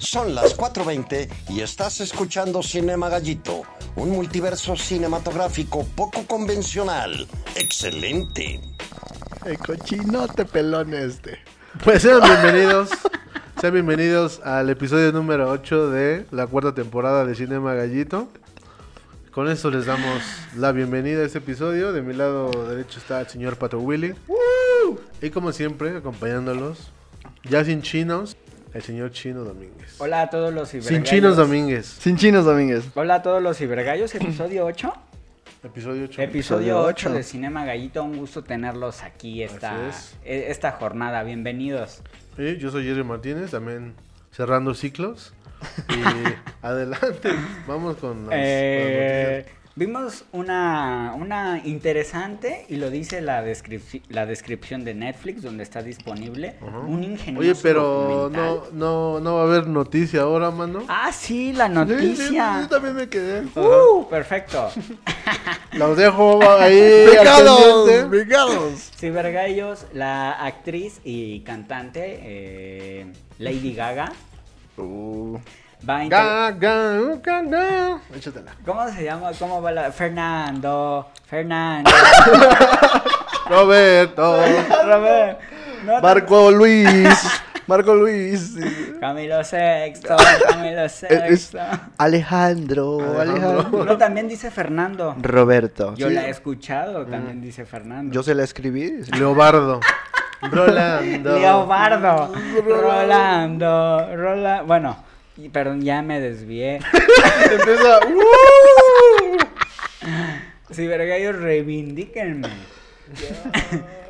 Son las 4.20 y estás escuchando Cinema Gallito, un multiverso cinematográfico poco convencional. ¡Excelente! El cochinote pelón este. Pues sean bienvenidos, sean bienvenidos al episodio número 8 de la cuarta temporada de Cinema Gallito. Con eso les damos la bienvenida a este episodio. De mi lado derecho está el señor Pato Willy. Y como siempre, acompañándolos, ya sin chinos, el señor Chino Domínguez. Hola a todos los Sin cibergallos. chinos Domínguez. Sin chinos, Domínguez. Hola a todos los cibergallos, episodio 8. Episodio 8. Episodio 8 ocho. de Cinema Gallito, un gusto tenerlos aquí esta, e- esta jornada. Bienvenidos. Y yo soy Jerry Martínez, también cerrando ciclos. Y adelante, vamos con las, Eh, las vimos una, una interesante, y lo dice la, descripci- la descripción de Netflix, donde está disponible, Ajá. un noticias. ingenioso Oye, pero no, no, no va a haber noticia ahora, mano. Ah, sí, la Sí, sí, noticia. yo también me quedé. Uh, perfecto. Los dejo ahí ¡Pecados! ¡Pecados! Cibergallos, la actriz y cantante eh, Lady Gaga Uh, va a inter- Ga, ga, ga, ga. Échatela. ¿Cómo se llama? ¿Cómo va la Fernando? Fernando. Roberto. Robert. No, Marco Luis. Marco Luis. Camilo Sexto. Camilo Es- Sexto. Alejandro. Alejandro. Alejandro. No, también dice Fernando. Roberto. Yo Sí, la he escuchado, también dice Fernando. Yo se la escribí. Leobardo. Rolando. Leobardo. Rolando. Rola... Bueno, y- perdón, ya me desvié. Empieza. uh. Cibergallos, reivindíquenme.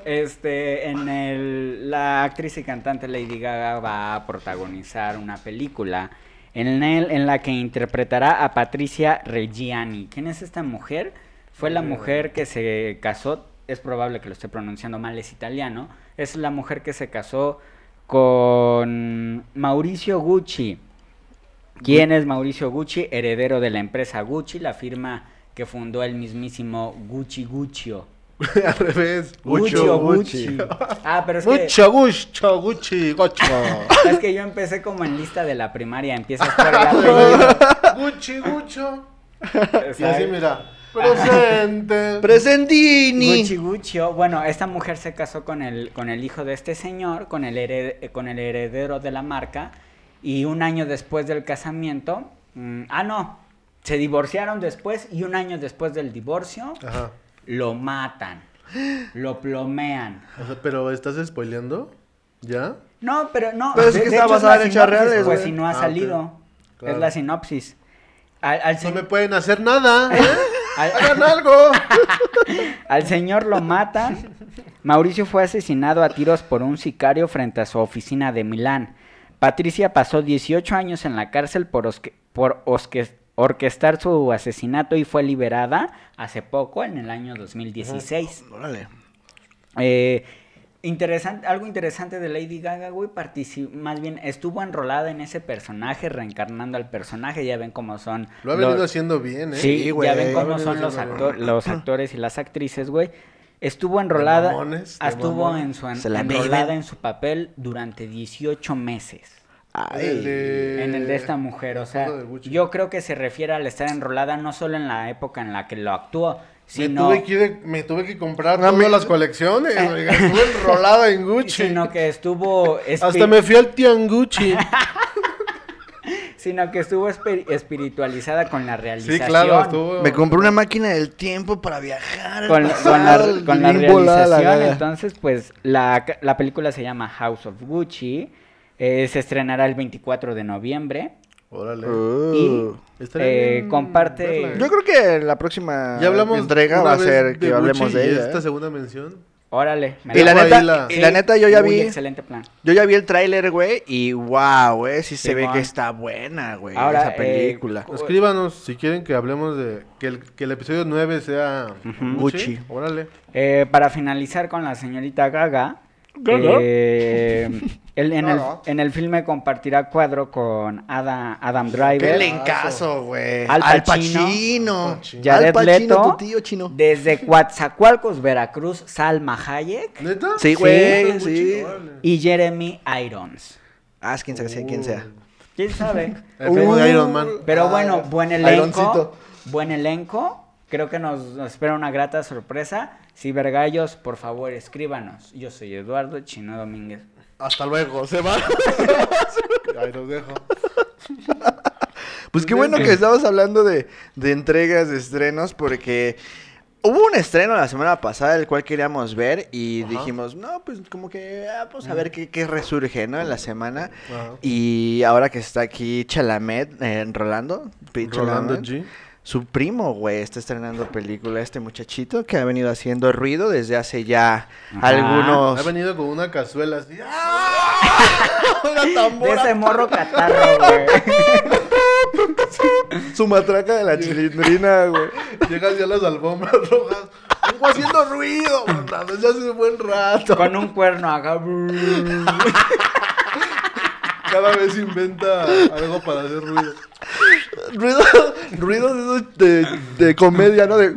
Este, en el, la actriz y cantante Lady Gaga va a protagonizar una película en, el, en la que interpretará a Patricia Reggiani. ¿Quién es esta mujer? Fue la mujer que se casó, es probable que lo esté pronunciando mal, es italiano, es la mujer que se casó con Mauricio Gucci. ¿Quién es Mauricio Gucci? Heredero de la empresa Gucci, la firma que fundó el mismísimo Gucci Guccio. Al revés. Guccio Gucci. Gucci. Ah, pero es que, Mucho gusto, Gucci, gocho. es que yo empecé como en lista de la primaria, empiezas por el apellido. Gucci, gucho. Y así, mira. Presente. Presentini. Gucci Guccio. Bueno, esta mujer se casó con el, con el hijo de este señor, con el, hered- con el heredero de la marca, y un año después del casamiento, mm, ah, no, se divorciaron después, y un año después del divorcio, Ajá. lo matan, lo plomean. O sea, pero ¿estás spoileando? ¿Ya? No, pero no. Pero es que está es basada en hechos reales, Pues si no ha Ah, salido. Claro. Es la sinopsis. Al, al No me pueden hacer nada, ¿eh? al- Hagan algo. al señor lo matan. Mauricio fue asesinado a tiros por un sicario frente a su oficina de Milán. Patricia pasó 18 años en la cárcel por, osque- por osque- orquestar su asesinato y fue liberada hace poco, en el año 2016. Órale. Eh, interesante, algo interesante de Lady Gaga, güey, más bien estuvo enrolada en ese personaje, reencarnando al personaje, ya ven cómo son. Lo ha los- venido haciendo bien, ¿eh? Sí, Sí, güey. ya ven cómo son los, los actores y las actrices, güey. Estuvo enrolada, mamones, estuvo mamones. en su en- Se la enrolada viven. en su papel durante 18 meses. Ay. De- En el de esta mujer, o sea, yo creo que se refiere al estar enrolada no solo en la época en la que lo actuó, Me, sino, tuve que, ir- me tuve que comprar No, todas me- las colecciones. oiga, estuve enrolada en Gucci. sino que estuvo Hasta me fui al Tiangucci. sino que estuvo espi- espiritualizada con la sí, realización. claro, estuvo. Me compré una máquina del tiempo para viajar. con, con pasado, la, con la la realización, gaga. entonces pues la, la película se llama House of Gucci, eh, se estrenará el 24 de noviembre Órale. Uh. y eh, bien comparte... verla, ¿eh? Yo creo que la próxima Ya hablamos entrega va a ser que de hablemos Gucci de y ella. esta ¿eh? segunda mención. Órale. me Y la neta, la- y la neta yo ya vi, excelente plan. yo ya vi el tráiler, güey, y wow, güey, sí se ve que está buena, güey, Ahora, esa película. eh, Escríbanos si quieren que hablemos de. Que el, que el episodio 9 sea. Gucci. Órale. Eh, para finalizar con la señorita Gaga. Eh, él en, el, en el filme compartirá cuadro con Adam, Adam Driver. Qué lencazo, güey. Al Al Pacino. Pacino. Pacino. Jared Al Pacino, Leto. tu tío chino. Desde Coatzacoalcos, Veracruz, Salma Hayek ¿Neta? Sí, güey, sí. y Jeremy Irons. Ah, es quien sea, sea quien sea. ¿Quién sabe? El primo de Iron Man. Pero Ah, bueno, buen elenco. Ironcito. Buen elenco. Creo que nos, nos espera una grata sorpresa. Cibergallos, por favor, escríbanos. Yo soy Eduardo Chino Domínguez. Hasta luego, se va. Ahí los dejo. Pues qué bueno que estamos hablando de, de entregas, de estrenos, porque hubo un estreno la semana pasada el cual queríamos ver y Ajá. dijimos, no, pues como que ah, vamos a ver qué, qué resurge, ¿no? En la semana. Ajá. Y ahora que está aquí Chalamet, eh, Rolando, P. Rolando Chalamet, G. Su primo, güey, está estrenando película, este muchachito que ha venido haciendo ruido desde hace ya Ajá. algunos... Ha venido con una cazuela así. Una De tambora, ese morro catarro, güey. su matraca de la chilindrina, güey. Llegas ya a las alfombras rojas. Vengo haciendo ruido, desde hace un buen rato. Con un cuerno acá. Cada vez inventa algo para hacer ruido. Ruidos, ruidos esos de, de comedia, ¿no? De...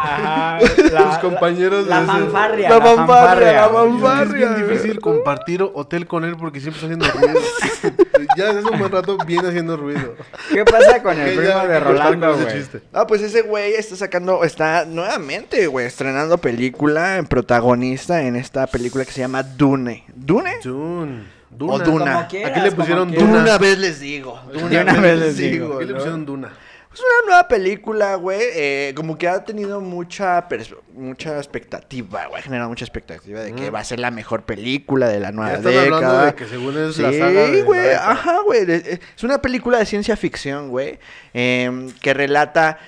Ajá. Tus compañeros La de ese- fanfarria. La fanfarria, la Es fanfarria. bien difícil compartir hotel con él porque siempre está haciendo ruido. ya hace un buen rato viene haciendo ruido. ¿Qué pasa con el primo de Rolando, güey? Ah, pues ese güey está sacando, está nuevamente, güey, estrenando película, en protagonista en esta película que se llama Dune. ¿Dune? Dune. O Duna. Duna. Como quieras, Aquí le pusieron. Duna. Una vez les digo. De una vez les digo. Aquí le pusieron Duna. Es una nueva película, güey. eh, como que ha tenido mucha pers- mucha expectativa, güey. Ha generado mucha expectativa de que Mm. va a ser la mejor película de la nueva Ya están década. hablando de que según es sí, la saga la güey. Ajá, güey. eh, Es una película de ciencia ficción, güey. em, que relata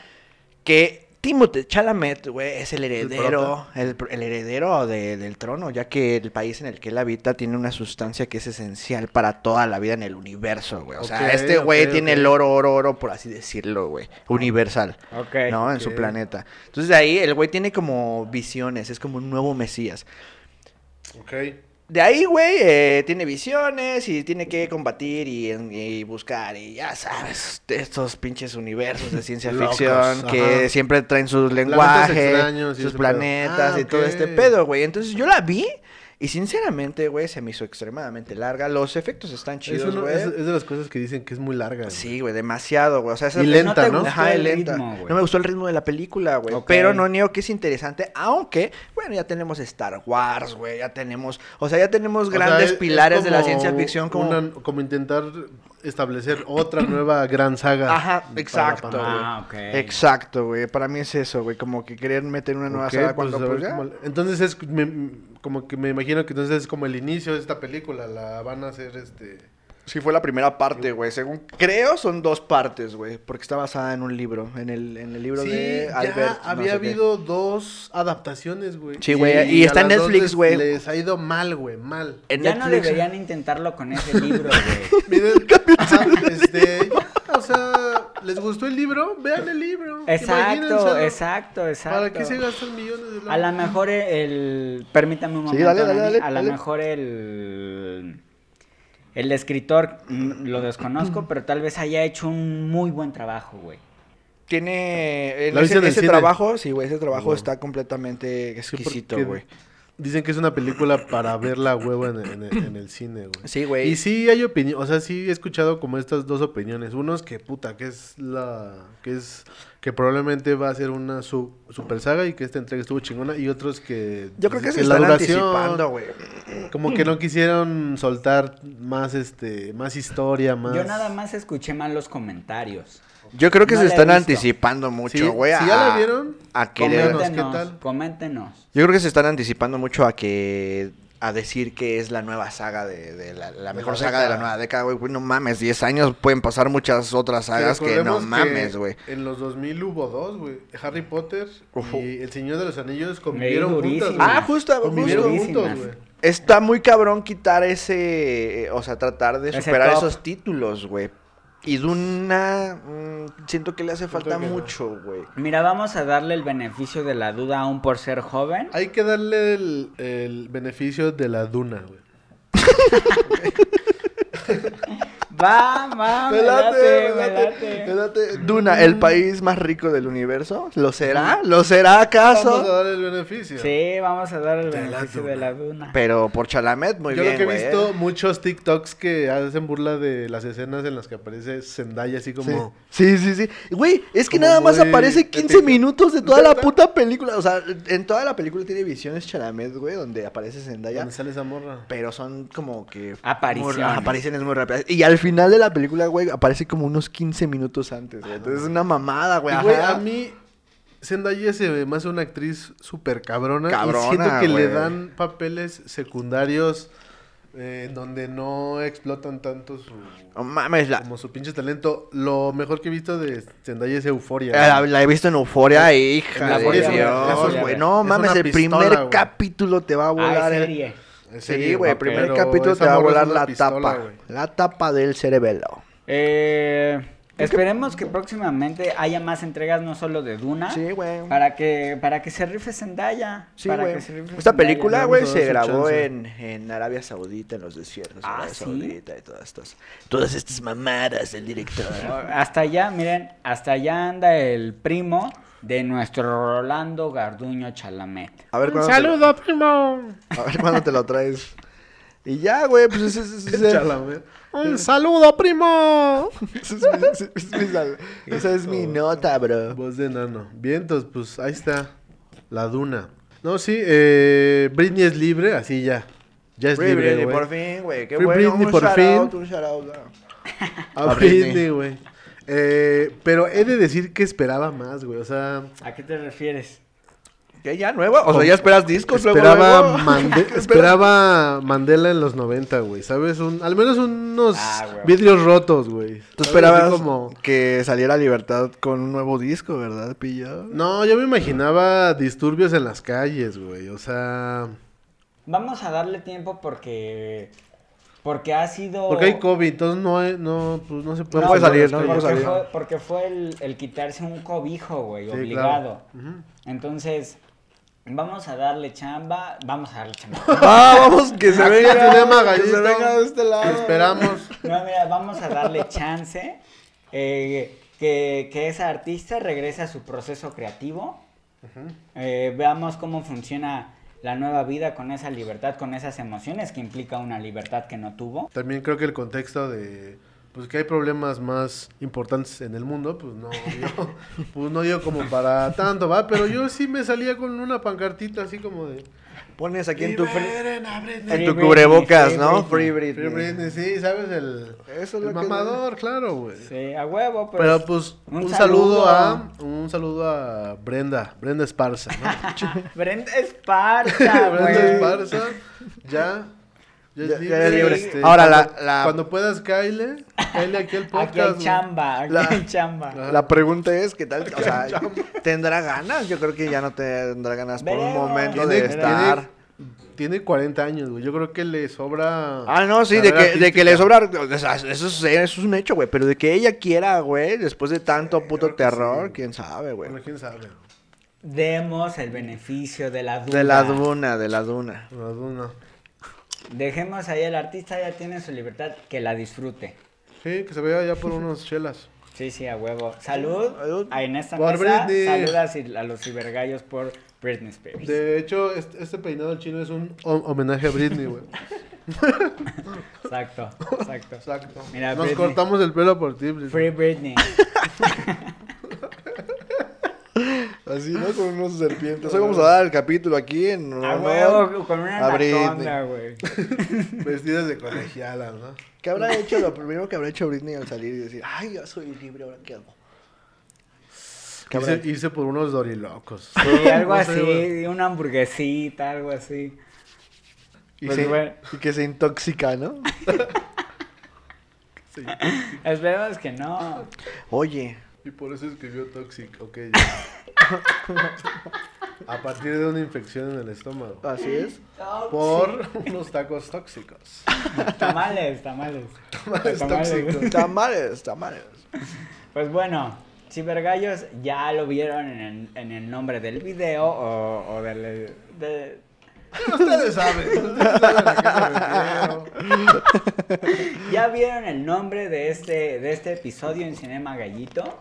que Timothée Chalamet, güey, es el heredero, el, el heredero de- del trono, ya que el país en el que él habita tiene una sustancia que es esencial para toda la vida en el universo, güey. O sea, este güey tiene el oro, oro, oro, por así decirlo, güey. Universal. Ok. ¿No? En su planeta. Entonces de ahí el güey tiene como visiones, es como un nuevo Mesías. Ok. De ahí, güey, eh, tiene visiones y tiene que combatir y, y buscar y ya sabes, estos pinches universos de ciencia Locos, ficción que ajá. siempre traen sus lenguajes, sus planetas Ah, y todo este pedo, güey. Entonces yo la vi y sinceramente, güey, se me hizo extremadamente larga. Los efectos están Es, chidos, güey. es, es de las cosas que dicen que es muy larga. Sí, güey, demasiado, güey. O sea, esa Y es- lenta, ¿no? gustó Ajá, el y lenta. ritmo, no me gustó el ritmo de la película, güey. Pero no niego que es interesante, aunque, bueno, ya tenemos Star Wars, güey. Ya tenemos, o sea, ya tenemos O sea, grandes es- es pilares de la ciencia ficción como... una- como intentar establecer otra nueva gran saga. Ajá, exacto. Ah, ok. Exacto, güey. Para mí es eso, güey. Como que querer meter una nueva saga pues, cuando, pues, ya. cómo- Entonces es me- como que me imagino que entonces es como el inicio de esta película. La van a hacer este. Sí, fue la primera parte, güey. Según creo, son dos partes, güey. Porque está basada en un libro. En el, en el libro Sí, de ya Albert. no había qué. habido dos adaptaciones, güey. Sí, güey, y está en Netflix, les- güey. Les ha ido mal, güey, mal. En ya no deberían intentarlo con ese libro, güey. Miren, ajá, este, ya, o sea, ¿les gustó el libro? Vean el libro. Exacto, exacto, exacto. ¿Para qué se gastan millones de dólares? A lo mejor el... Permítame un Sí, momento, dale, dale, dale, A lo mejor el... El escritor, mm, lo desconozco, pero tal vez haya hecho un muy buen trabajo, güey. Tiene. en ¿La viste ese, trabajo, sí, güey. Ese trabajo Wow. está completamente Sí, exquisito, güey. Dicen que es una película para verla huevo en, en- en el cine, güey. Sí, güey. Y sí hay opinión, o sea, sí he escuchado como estas dos opiniones. Uno es que puta, que es la que es que probablemente va a ser una su- super saga y que esta entrega estuvo chingona y otros que Yo creo que se la están duración, anticipando, güey. Como que no quisieron soltar más este más historia, más Yo nada más escuché mal los comentarios. Yo creo que No se están anticipando Sí, mucho, güey. si ya a- la vieron, A querer. Coméntanos, ¿qué Coméntenos, tal? coméntenos. Yo creo que se están anticipando mucho a que. A decir que es la nueva saga de, de la, la mejor la saga de la nueva década, güey. Güey, No mames, 10 años pueden pasar muchas otras sagas que no mames, güey. En los 2000 hubo dos, güey. Harry Potter y El Señor de los Anillos convivieron juntas. Ah, justo, Convivieron justo. juntos, güey. Está muy cabrón quitar ese. eh, O sea, tratar de superar esos títulos, güey. Y Duna. mm, siento que le hace falta mucho, güey. Mira, vamos a darle el beneficio de la duda aún por ser joven. Hay que darle el, el beneficio de la duna, güey. Va, va, me late, me late. me late. Duna, el país más rico del universo. ¿Lo será? ¿Lo será acaso? Vamos a dar el beneficio. Sí, vamos a dar el De la beneficio de la duna. Pero por Chalamet, muy Yo bien, lo que he visto ¿eh? muchos TikToks que hacen burla de las escenas en las que aparece Zendaya así Sí. como... Sí, sí, sí. Güey, es que Como nada más aparece 15 épico. minutos de toda la puta película. O sea, en toda la película tiene visiones Chalamet, güey, donde aparece Zendaya. ¿Dónde sale esa morra? Pero son como que... Apariciones. muy- apariciones muy rápidas. Y al final de la película, güey, aparece como unos 15 minutos antes, güey. Entonces es una mamada, güey. Y, güey, a mí Zendaya se ve más una actriz súper cabrona. Cabrona, y siento que le dan papeles secundarios eh, donde no explotan tanto su... No mames, la, Como su pinche talento. Lo mejor que he visto de Zendaya es Euforia. Eh, La, la he visto en Euforia, hija La de Dios, güey. No es mames, el primer güey. capítulo te va a Ah, volar. es el- serie. Sí, güey, el primer capítulo te va a volar la pistola, tapa. La tapa del cerebelo. Eh, esperemos que próximamente haya más entregas, no solo de Duna. Sí, güey. Para que, para que se rife Zendaya. Sí, güey. Esta Zendaya. película, güey, se grabó en, en Arabia Saudita, en los desiertos. Ah, Arabia ¿sí? Saudita y todas estas, todas estas mamadas del director. Hasta allá, miren, hasta allá anda el primo de nuestro Rolando Garduño Chalamet. A ver, ¿cuándo te- primo! a ver cuándo te lo traes. Y ya, güey, pues ese, ese- Chalamet. ¡Un saludo, primo! ese es mi- ese es mi sal- esa es mi nota, bro. Voz de enano. Bien, entonces, pues ahí está. La duna. No, sí, eh, Britney es libre, así ya. Ya es Free libre, Britney, güey. por fin, güey. Qué Free bueno. Britney, un por shout fin. out, un shout out, A. Britney, güey. Eh, pero he de decir que esperaba más, güey. O sea, ¿A qué te refieres? ¿Qué ya nueva? O sea, ya esperas discos esperaba, luego? Esperaba Mandela en los 90, güey. ¿Sabes? Un, al menos unos Ah, güey. vidrios rotos, güey. Tú esperabas como... que saliera Libertad con un nuevo disco, ¿verdad, pillo? No, yo me imaginaba disturbios en las calles, güey. O sea, Vamos a darle tiempo porque porque ha sido porque hay COVID, entonces no, hay- no, pues, no se puede, puede salir, no puede porque salir. fue, porque fue el, el quitarse un cobijo, güey, Sí, obligado. claro. Entonces, vamos a darle chamba, vamos a darle chamba. Ah, vamos, que se venga. que se venga de este lado. Esperamos. No, mira, vamos a darle chance eh, que, que esa artista regrese a su proceso creativo. Eh, veamos cómo funciona la nueva vida con esa libertad, con esas emociones que implica una libertad que no tuvo. También creo que el contexto de pues que hay problemas más importantes en el mundo, pues no dio, pues no dio como para tanto, va, pero yo sí me salía con una pancartita así como de Pones aquí en tu, en tu cubrebocas, Free ¿no? Britney. Free Britney. Free Britney, sí, ¿sabes? El, Eso es el lo que- mamador, claro, güey. Sí, a huevo, pues. Pero pues un, un saludo. saludo. a un saludo a Brenda, Brenda Esparza, ¿no? Brenda Esparza, Brenda. Esparza, ya. Ya, Ya- libre. es libre. este, Ahora, cuando, la- la- cuando puedas, Kyle, Kyle aquí el podcast. Aquí hay chamba, aquí La- hay chamba. La pregunta es, ¿qué tal? O sea, ¿tendrá ganas? Yo creo que ya no tendrá ganas por un momento de estar... tiene 40 años, güey. Yo creo que le sobra. Ah, no, sí, de que, de que le sobra... o sea, eso, es, eso es un hecho, güey. Pero de que ella quiera, güey, después de tanto puto terror, sí. quién sabe, güey. Bueno, quién sabe. Demos el beneficio de la duda. De la duna, de la duna. No, no. Dejemos ahí al artista, ya tiene su libertad, que la disfrute. Sí, que se vea ya por unos chelas. Sí, sí, a huevo. Salud. Salud. Ah, En esta Por mesa, Britney. saludas y- a los cibergallos por Britney Spears. De hecho, este, este peinado chino es un ho- homenaje a Britney, güey. Exacto, exacto. Exacto. Mira, Nos Britney. cortamos el pelo por ti, Britney. Free Britney. Así, ¿no? Con unos serpientes. Hoy vamos a dar el capítulo aquí en... A honor huevo, con una a Britney. anaconda, güey. Vestidas de colegialas, ¿no? ¿Qué habrá hecho? Lo primero que habrá hecho Britney al salir y decir, ay, ya soy libre, ¿ahora qué hago? ¿Qué habrá Irse, irse por unos dorilocos. Sí, algo No así, una hamburguesita, algo así. Y, Pues se- bueno. y que se intoxica, ¿no? Sí. Esperemos que no. Oye, Y por eso escribió Toxic. Ok, ya. A partir de una infección en el estómago. así es. Por unos tacos tóxicos. Tamales, tamales. Tamales tóxicos. Tamales, tamales. Pues bueno, Cibergallos ya lo vieron en el, en el nombre del video o, o del... de- Ustedes saben. Ustedes saben a qué me. ¿Ya vieron el nombre de este, de este episodio en Cinema Gallito?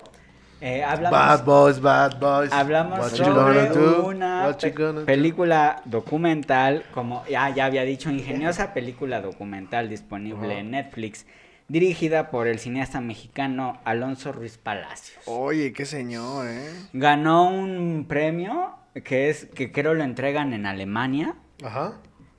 Eh, hablamos, Bad boys, bad boys. hablamos What sobre una pe- película documental, como ya, ya había dicho, ingeniosa película documental disponible en Netflix, dirigida por el cineasta mexicano Alonso Ruiz Palacios. Oye, qué señor, ¿eh? Ganó un premio que es que creo lo entregan en Alemania. Ajá.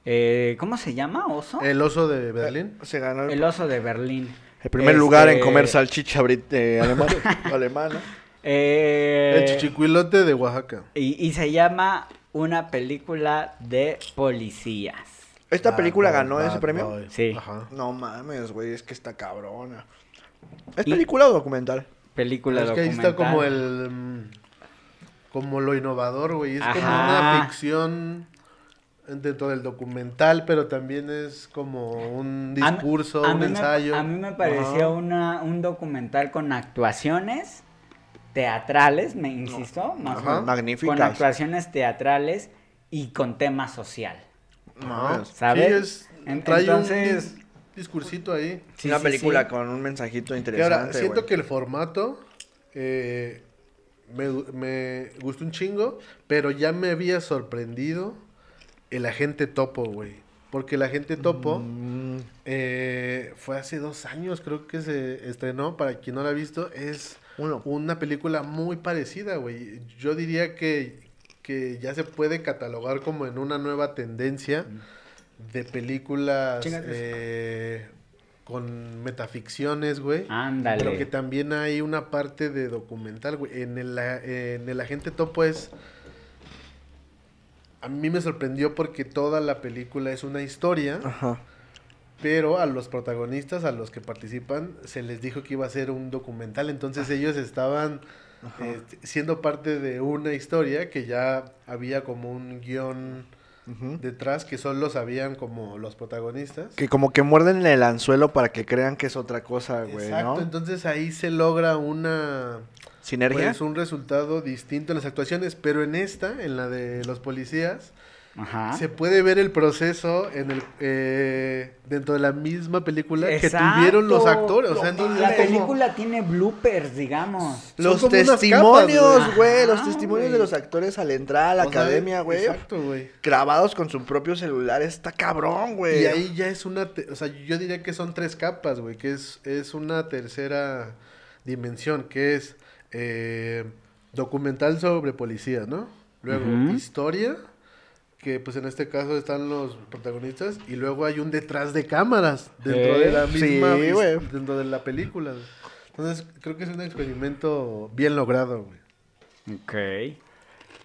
Eh, ¿Cómo se llama? ¿Oso? El oso de Berlín. Se ganó el, El oso de Berlín. El primer lugar en Este, comer salchicha brit- eh, alemana. eh, El chichicuilote de Oaxaca. y, y se llama una película de policías. ¿Esta Bad película boy, ganó ese bad premio? boy. Sí. Ajá. No mames, güey, es que está cabrona. ¿Es Y- película o documental? Película Es que ahí documental. está como el. mm, Como lo innovador, güey. Es como Ajá. una ficción dentro del documental, pero también es como un discurso, a un me- ensayo. a mí me pareció una, un documental con actuaciones teatrales, me insisto, más Ajá. con Magníficas. actuaciones teatrales y con tema social. No mames. ¿sabes? Sí, es, En- trae entonces- un dis- discursito ahí. Sí, una sí, película sí. con un mensajito interesante, ahora, siento que el formato eh, me, me gustó un chingo, pero ya me había sorprendido el agente topo, güey. Porque el agente topo Mm, eh, fue hace dos años, creo que se estrenó. Para quien no la ha visto, es uno. una película muy parecida, güey. Yo diría que, que ya se puede catalogar como en una nueva tendencia de películas eh, con metaficciones, güey. Ándale. Pero que también hay una parte de documental, güey. En el, en el Agente Topo es... A mí me sorprendió porque toda la película es una historia, Ajá. pero a los protagonistas, a los que participan, se les dijo que iba a ser un documental. Entonces ellos estaban eh, siendo parte de una historia que ya había como un guion detrás que solo sabían como los protagonistas. Que como que muerden el anzuelo para que crean que es otra cosa, güey, Exacto, ¿no? entonces ahí se logra una... Sinergia. Pues un resultado distinto en las actuaciones, pero en esta, en la de los policías, Ajá. se puede ver el proceso en el eh, dentro de la misma película Exacto. que tuvieron los actores. O sea, entonces la como- película tiene bloopers, digamos. son Los testimonios, güey, los Ajá, testimonios de los actores al entrar a la o academia, güey. Exacto, güey. Grabados con su propio celular, está cabrón, güey. Y ahí ya es una, te- o sea, yo diría que son tres capas, güey, que es, es una tercera dimensión, que es eh, documental sobre policía, ¿no? Luego historia, que pues en este caso están los protagonistas, y luego hay un detrás de cámaras dentro Eh, de la sí, misma, dentro de la película. Entonces creo que es un experimento bien logrado, güey. Ok.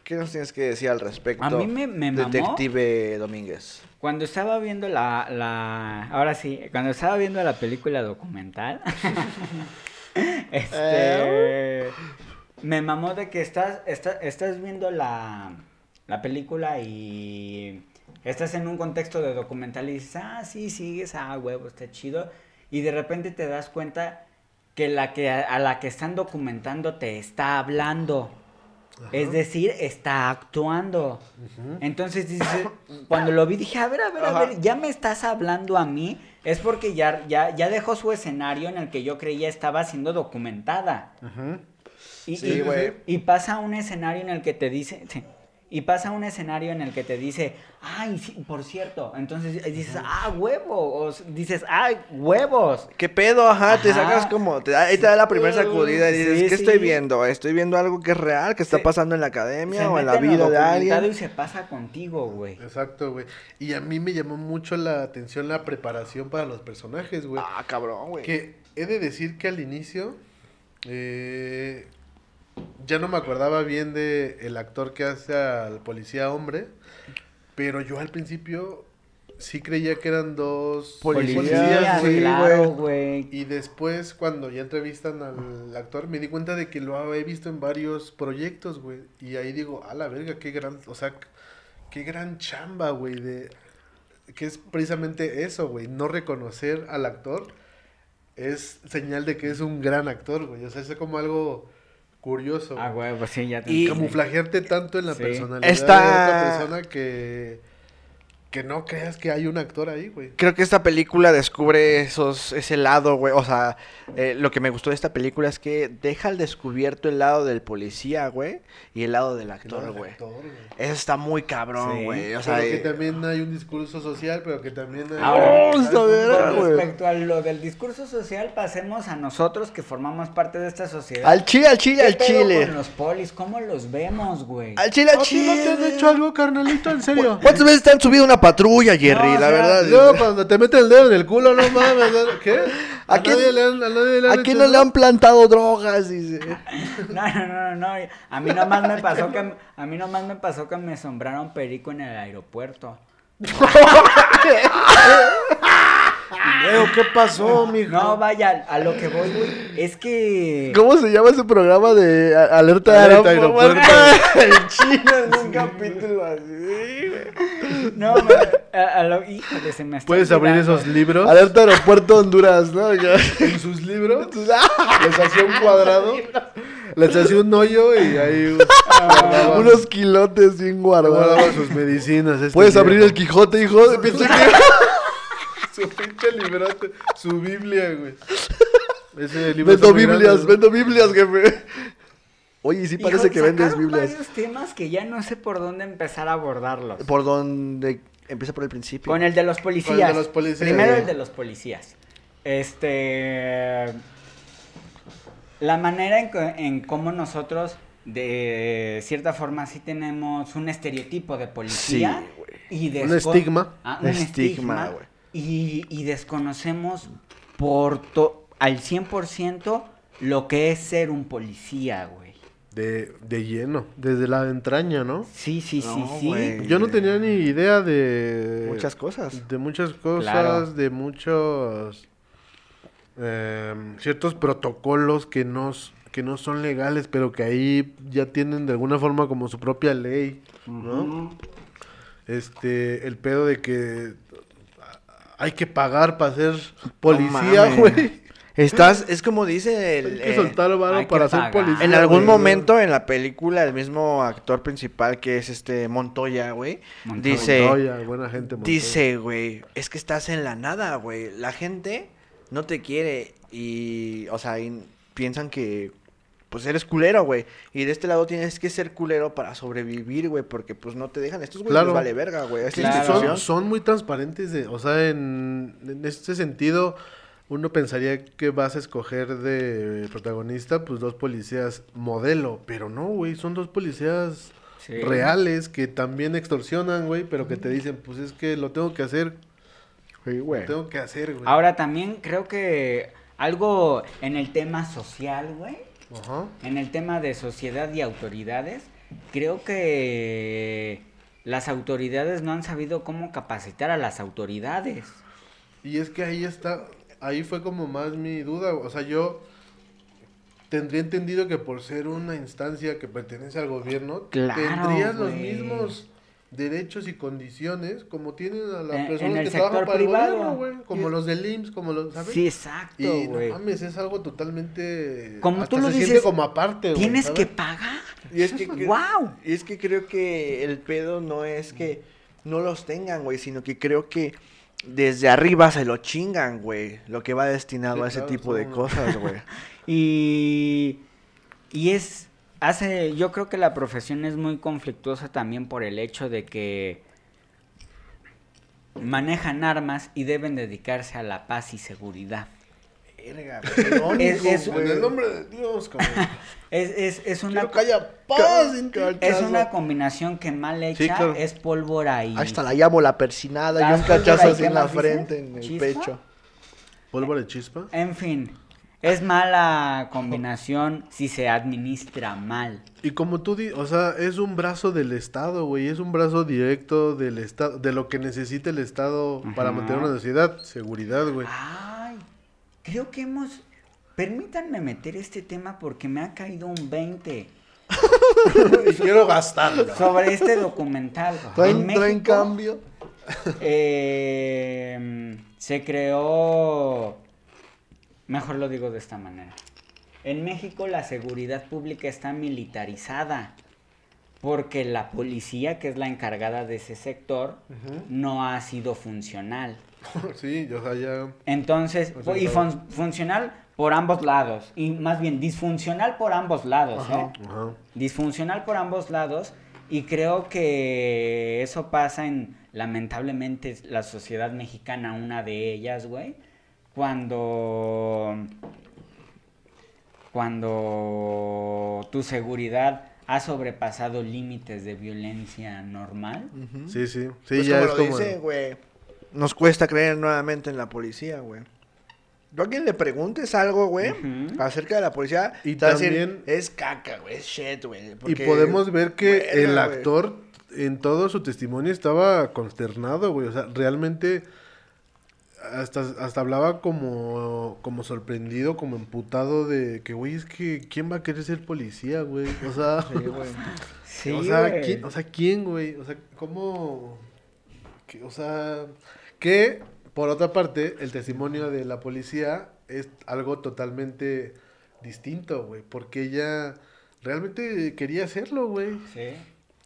¿Qué nos tienes que decir al respecto? A mí me- me mamó. Detective Domínguez. Cuando estaba viendo la, la... Ahora sí, cuando estaba viendo la película documental, este... Me mamó de que estás, estás, estás viendo la, la película y estás en un contexto de documental y dices, ah, sí, sigues, ah, huevo, está chido. Y de repente te das cuenta que la que a la que están documentando te está hablando. Es decir, está actuando. Entonces dices, cuando lo vi dije, a ver, a ver, a ver, ya me estás hablando a mí. Es porque ya, ya, ya dejó su escenario en el que yo creía estaba siendo documentada. Y, Sí, y- güey. y pasa un escenario en el que te dice, y pasa un escenario en el que te dice, ay, sí, por cierto, entonces dices, ah, huevo, o dices, ay, huevos. ¿Qué pedo? Ajá, te sacas como, te da, ahí te da la primera sacudida y dices, Sí, ¿qué sí. estoy viendo? ¿Estoy viendo algo que es real, que está Se- pasando en la academia o en la vida de alguien? y se pasa contigo, güey. Exacto, güey. Y a mí me llamó mucho la atención la preparación para los personajes, güey. Ah, cabrón, güey. Que he de decir que al inicio eh, ya no me acordaba bien de el actor que hace al policía hombre, pero yo al principio sí creía que eran dos Policías, Policías, sí, claro, güey. Y después cuando ya entrevistan al actor me di cuenta de que lo había visto en varios proyectos, güey. Y ahí digo, a la verga, qué gran, o sea, qué gran chamba, güey, de que es precisamente eso, güey, no reconocer al actor es señal de que es un gran actor, güey. O sea, es como algo curioso. Ah, güey. pues sí, ya te Y-. Camuflajearte tanto en la Sí. personalidad Está- de otra persona que que no creas que hay un actor ahí, güey. Creo que esta película descubre esos, ese lado, güey. O sea, eh, lo que me gustó de esta película es que deja al descubierto el lado del policía, güey, y el lado del actor, güey. Eso está muy cabrón, Sí. güey. O sea, pero que eh, también hay un discurso social, pero que también hay... Ahora, Oh, está verga, con güey. respecto a lo del discurso social, pasemos a nosotros que formamos parte de esta sociedad. al chile, al chile, ¿Qué al pedo chile. con los polis? ¿Cómo los vemos, güey? Al chile, al ¿A ti no te han chile. hecho algo, carnalito? ¿En serio? ¿Cuántas veces te han subido una patrulla, Jerry? No, o la sea, verdad. Luego cuando te meten el dedo en el culo, no mames. ¿Qué? ¿A, ¿A quién- nadie le han, a nadie le han ¿A quién hecho no le han plantado drogas? Dice. No, no, no, no. A mí nomás me pasó que a mí nomás me pasó que me sombraron perico en el aeropuerto. Leo, ¿qué pasó, mijo? No, vaya, a lo que voy, güey, es que ¿Cómo se llama ese programa de a- alerta de Alerta aeropuerto? aeropuerto. En China, en un capítulo así. No, me- a, a lo híjole, se me está ¿Puedes abrir olvidando. esos libros? Alerta aeropuerto Honduras, ¿no? Ya. En sus libros les hacía un cuadrado, les hacía un hoyo y ahí guardaban, Unos quilotes bien guardados. guardaban sus medicinas. este Puedes abrir el Quijote, hijo. Pensé que... Su pinche librote, su Biblia, güey. Ese libro Vendo está muy Biblias, grande, vendo Biblias, jefe. Oye, sí parece Híjole, que vendes Biblias. varios temas que ya no sé por dónde empezar a abordarlos. ¿Por dónde? Empieza por el principio. Con el de los policías. de los policías. Primero el de los policías. Este. La manera en, cómo nosotros, de cierta forma, sí tenemos un estereotipo de policía. Sí, y Un estigma. Ah, Un estigma, estigma. güey. y, y desconocemos por to- al 100% lo que es ser un policía, güey. De, de lleno, desde la entraña, ¿no? Sí, sí, sí, No, sí. Yo no tenía ni idea de... Muchas cosas. De muchas cosas, Claro. de muchos... em, ciertos protocolos que no, que no son legales, pero que ahí ya tienen de alguna forma como su propia ley, ¿no? Este, el pedo de que hay que pagar para ser policía, güey. Estás, es como dice el... Hay que eh, soltar varo hay que para ser pagar. policía. En algún güey, momento en la película, el mismo actor principal que es este Montoya, güey, Montoya. dice, Montoya, buena gente. Montoya. dice, güey, es que estás en la nada, güey. La gente no te quiere y, o sea, y piensan que, pues eres culero, güey. Y de este lado tienes que ser culero para sobrevivir, güey, porque pues no te dejan. Estos güeyes Claro. les vale verga, güey. Claro. Son, son muy transparentes, de, o sea, en, en este sentido, uno pensaría que vas a escoger de protagonista, pues dos policías modelo, pero no, güey, son dos policías Sí. reales que también extorsionan, güey, pero que te dicen, pues es que lo tengo que hacer, Sí, güey. lo tengo que hacer, güey. Ahora también creo que algo en el tema social, güey, Ajá. en el tema de sociedad y autoridades, creo que las autoridades no han sabido cómo capacitar a las autoridades. Y es que ahí está, ahí fue como más mi duda, o sea, yo tendría entendido que por ser una instancia que pertenece al gobierno, Claro, tendrías los mismos derechos y condiciones como tienen a las personas que trabajan para privado. el gobierno, güey, como los del IMSS, como los, ¿sabes? Sí, exacto, y güey. no mames, es algo totalmente Como hasta tú lo se siente dices, como aparte, güey, Tienes que pagar. Y es que, cre- ¡Guau! y es que creo que el pedo no es que no los tengan, güey, sino que creo que desde arriba se lo chingan, güey, lo que va destinado Sí, a ese claro, tipo de cosas, güey. Y, y es, hace, yo creo que la profesión es muy conflictuosa también por el hecho de que manejan armas y deben dedicarse a la paz y seguridad. Verga, Es- es- En el nombre de Dios, cabrón. Es, es, es una, Quiero que haya paz en ti. es una combinación que mal hecha Sí, claro. es pólvora y... Ahí está, la llamo la persinada y ¿Las un cachazo así en la frente, en el ¿Chispa? pecho. ¿Pólvora de chispa? En fin, es mala combinación si se administra mal. Y como tú dices, o sea, es un brazo del Estado, güey, es un brazo directo del Estado, de lo que necesita el Estado para mantener una sociedad, seguridad, güey. Ay, creo que hemos... Permítanme meter este tema porque me ha caído un 20 Y quiero gastarlo. sobre este documental. Traen, En traen cambio. eh, se creó... Mejor lo digo de esta manera. En México la seguridad pública está militarizada. porque la policía, que es la encargada de ese sector, no ha sido funcional. sí, o sea, ya... Entonces, O sea, y fun- funcional por ambos lados, y más bien disfuncional por ambos lados, ¿eh? Ajá. disfuncional por ambos lados y creo que eso pasa en lamentablemente la sociedad mexicana, una de ellas, güey, cuando cuando tu seguridad ha sobrepasado límites de violencia normal. Sí, sí. Sí, Pues ya como es lo como... dice, güey. Nos cuesta creer nuevamente en la policía, güey. Tú a quien le preguntes algo, güey, acerca de la policía, Y te también- es caca, güey, es shit, güey. Y podemos ver que el güey. actor en todo su testimonio estaba consternado, güey. O sea, realmente hasta, hasta hablaba como, como sorprendido, como emputado de que, güey, es que ¿quién va a querer ser policía, güey? O sea, Sí, o, sea güey. ¿quién, o sea, ¿quién, güey? O sea, ¿cómo? que- o sea, que por otra parte, el testimonio de la policía es algo totalmente distinto, güey. Porque ella realmente quería hacerlo, güey. Sí.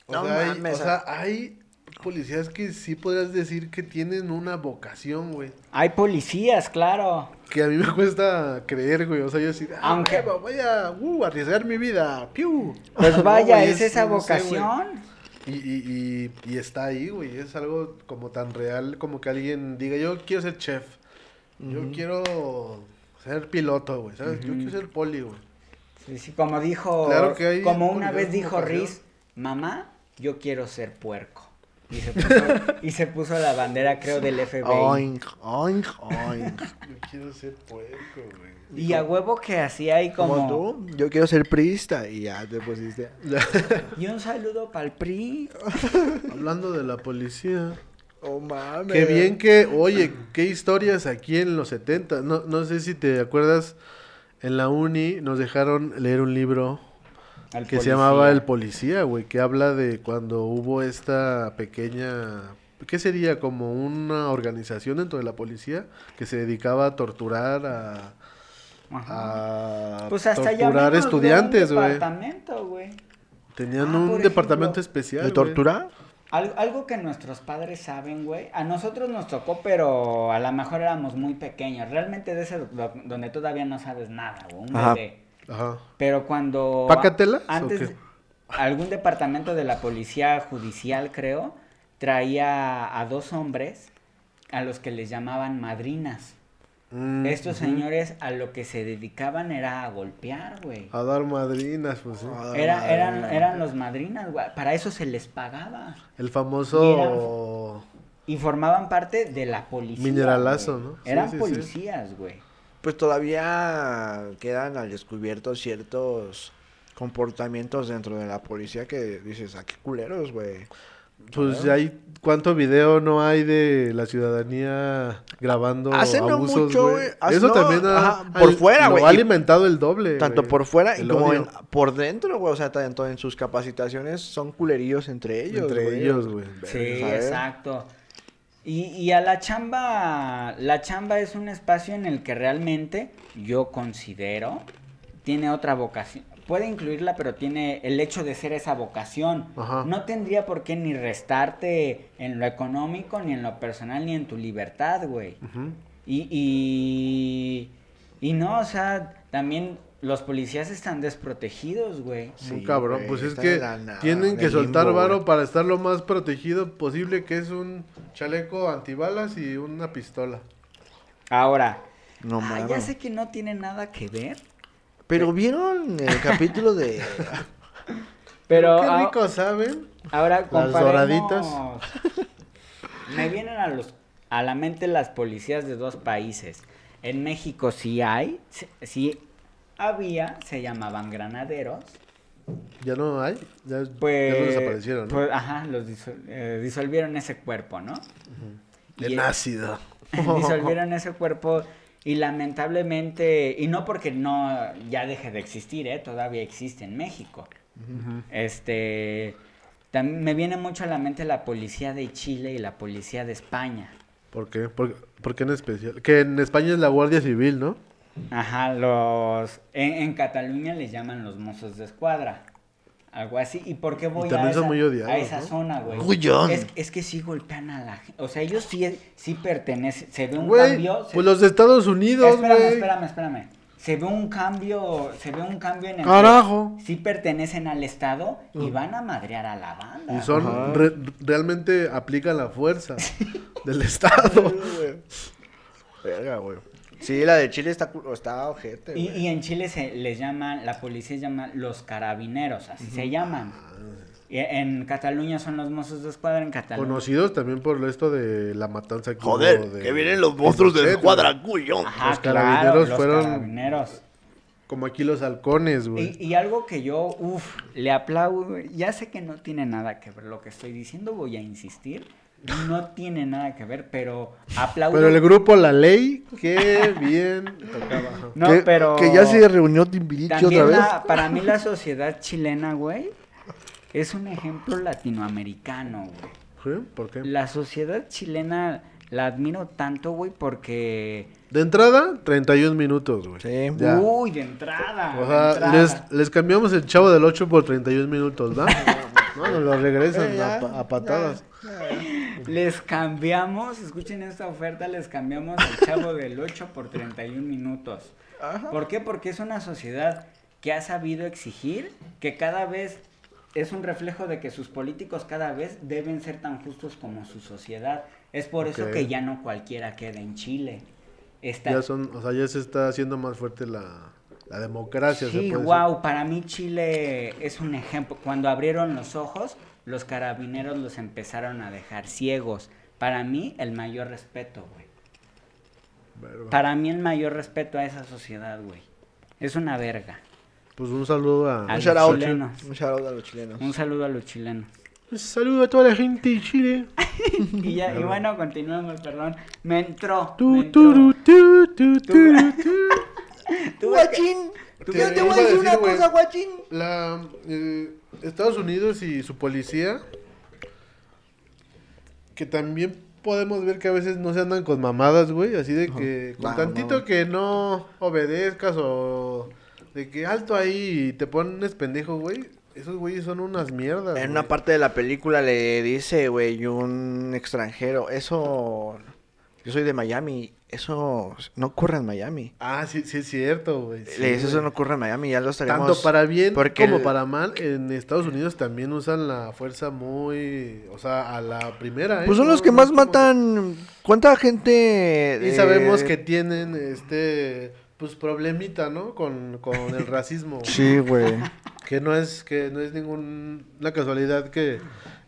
O, No sea, hay, o sea, hay policías que sí podrías decir que tienen una vocación, güey. Hay policías, claro. Que a mí me cuesta creer, güey. O sea, yo decir, ah, Aunque- huevo, voy a uh, arriesgar mi vida. ¡Piu! Pues No, vaya, es esa no sé, vocación. Y, y, y, y está ahí, güey. Es algo como tan real como que alguien diga, yo quiero ser chef. Yo quiero ser piloto, güey. ¿Sabes? Yo quiero ser poli, güey. Sí, sí, como dijo, Claro que hay como una vez dijo. Riz, mamá, yo quiero ser puerco. Y se puso, y se puso la bandera, creo, del FBI. Oink, oink, oink. Yo quiero ser puerco, güey. Y a huevo que así hay como... Como tú, yo quiero ser priista y ya te pusiste. Y un saludo para el PRI. Hablando de la policía. Oh, mames. Qué bien que, oye, qué historias aquí en los 70. No, no sé si te acuerdas, en la uni nos dejaron leer un libro Al que se llamaba El Policía, güey, que habla de cuando hubo esta pequeña... ¿Qué sería? Como una organización dentro de la policía que se dedicaba a torturar a... Ajá. a Pues hasta torturar estudiantes, güey. departamento, güey. Tenían Ah, un departamento especial. ¿De tortura? Al- algo que nuestros padres saben, güey. A nosotros nos tocó, pero a lo mejor éramos muy pequeños. Realmente de ese do- donde todavía no sabes nada, güey. Un Ajá. bebé. Ajá. Pero cuando... ¿Pacatelas, o Antes, algún departamento de la policía judicial, creo, traía a dos hombres a los que les llamaban madrinas. Mm, Estos señores a lo que se dedicaban era a golpear, güey. A dar madrinas, pues sí. Era, eran, eran los madrinas, güey. Para eso se les pagaba. El famoso... Y formaban parte de la policía. Mineralazo, güey. ¿no? Sí, Eran sí. policías, güey. Pues todavía quedan al descubierto ciertos comportamientos dentro de la policía que dices, ah, qué culeros, güey. Pues hay cuánto video no hay de la ciudadanía grabando Hace no abusos, mucho, güey. Eso no, también ha, ajá, por al- fuera, güey, ha alimentado el doble. Tanto por fuera y El como en- por dentro, güey. O sea, tanto en sus capacitaciones son culerillos entre ellos, Entre güey. ellos, güey. Sí, ¿sabes? exacto. Y, y a la chamba, la chamba es un espacio en el que realmente yo considero tiene otra vocación. Puede incluirla, pero tiene el hecho de ser esa vocación. Ajá. No tendría por qué ni restarte en lo económico, ni en lo personal, ni en tu libertad, güey. Y, y, y no, o sea, también los policías están desprotegidos, güey. Muy Sí, cabrón, güey, pues es que tienen en que soltar limbo, varo güey. para estar lo más protegido posible, que es un chaleco antibalas y una pistola. Ahora, No ah, ya sé que no tiene nada que ver, Pero vieron el capítulo de. pero Qué ah, rico, ¿saben? ahora Las comparemos... doraditas. Me vienen a los a la mente las policías de dos países. En México sí hay, sí había, se llamaban granaderos. Ya no hay, ya, ya Pues, no desaparecieron, ¿no? pues, ajá, los disol- eh, disolvieron ese cuerpo, ¿no? El- ácido. disolvieron ese cuerpo y lamentablemente, y no porque no ya deje de existir, ¿eh? todavía existe en México. Este, también me viene mucho a la mente la policía de Chile y la policía de España. ¿Por qué? ¿Por, por qué en especial? Que en España es la Guardia Civil, ¿no? Ajá, los, en, en Cataluña les llaman los mozos de escuadra. Algo así. ¿Y por qué voy a también son esa, muy odiados, a esa ¿no? zona, güey? Es, es que sí golpean a la gente. O sea, ellos sí, sí pertenecen. Se ve un Güey, cambio. se- pues los de Estados Unidos, espérame, güey. espérame, espérame. Se ve un cambio, se ve un cambio en el Carajo. que sí pertenecen al Estado y van a madrear a la banda. Y son, re- realmente aplican la fuerza del Estado. Verga, güey. Sí, la de Chile está, está ojete, Y, y en Chile se les llaman, la policía se llama los carabineros, así se llaman. Y en Cataluña son los mozos de escuadra, en Cataluña. Conocidos también por esto de la matanza que Joder, hubo de- que vienen los monstruos de escuadra. Ajá, los claro, carabineros los fueron- carabineros. Como aquí los halcones, güey. Y, y algo que yo, uff, le aplaudo, ya sé que no tiene nada que ver lo que estoy diciendo, voy a insistir, no tiene nada que ver, pero aplaudo. Pero el grupo La Ley, qué bien tocaba. No, que, pero... que ya se reunió Timbiriche otra vez. la- para mí la sociedad chilena, güey, es un ejemplo latinoamericano, güey. ¿Sí? ¿Por qué? La sociedad chilena la admiro tanto, güey, porque... De entrada, 31 minutos, güey. Sí. Ya. Uy, de entrada. O de sea, entrada. les, les cambiamos el chavo del 8 por 31 minutos, ¿no? No, nos lo regresan Eh, ya, a, pa- a patadas. Les cambiamos, escuchen esta oferta, les cambiamos al chavo del 8 por 31 minutos. ¿Por qué? Porque es una sociedad que ha sabido exigir que cada vez es un reflejo de que sus políticos cada vez deben ser tan justos como su sociedad. Es por eso que ya no cualquiera queda en Chile. Está... Ya son, o sea, ya se está haciendo más fuerte la, la democracia. se Sí, puede wow, para mí Chile es un ejemplo. Cuando abrieron los ojos, los carabineros los empezaron a dejar ciegos. Para mí, el mayor respeto, güey. Para mí, el mayor respeto a esa sociedad, güey. Es una verga. Pues un saludo a... A Un los shout out, chilenos. un shout out a los chilenos. Un saludo a los chilenos. Un saludo a toda la gente de Chile. Y, ya, y bueno, continuamos, perdón. Me entró. me Tu, entró. que- Guachín, yo te voy a decir una güey, cosa, guachín. La, eh, Estados Unidos y su policía, que también podemos ver que a veces no se andan con mamadas, güey, así de que con No, tantito no. que no obedezcas o de que alto ahí y te pones pendejo, güey, esos güeyes son unas mierdas. En una parte de la película le dice, güey, un extranjero, eso... Yo soy de Miami, eso no ocurre en Miami. Ah, sí, sí es cierto, güey. sí, le dice, eso no ocurre en Miami, ya lo estaríamos... Tanto para bien porque como el- para mal, en Estados Unidos también usan la fuerza muy, o sea, a la primera. ¿eh? Pues son los que no más como- matan... ¿Cuánta gente...? Y eh, sabemos que tienen este pues problemita, ¿no? Con, con el racismo. Sí, güey. Que no es, que no es ninguna casualidad que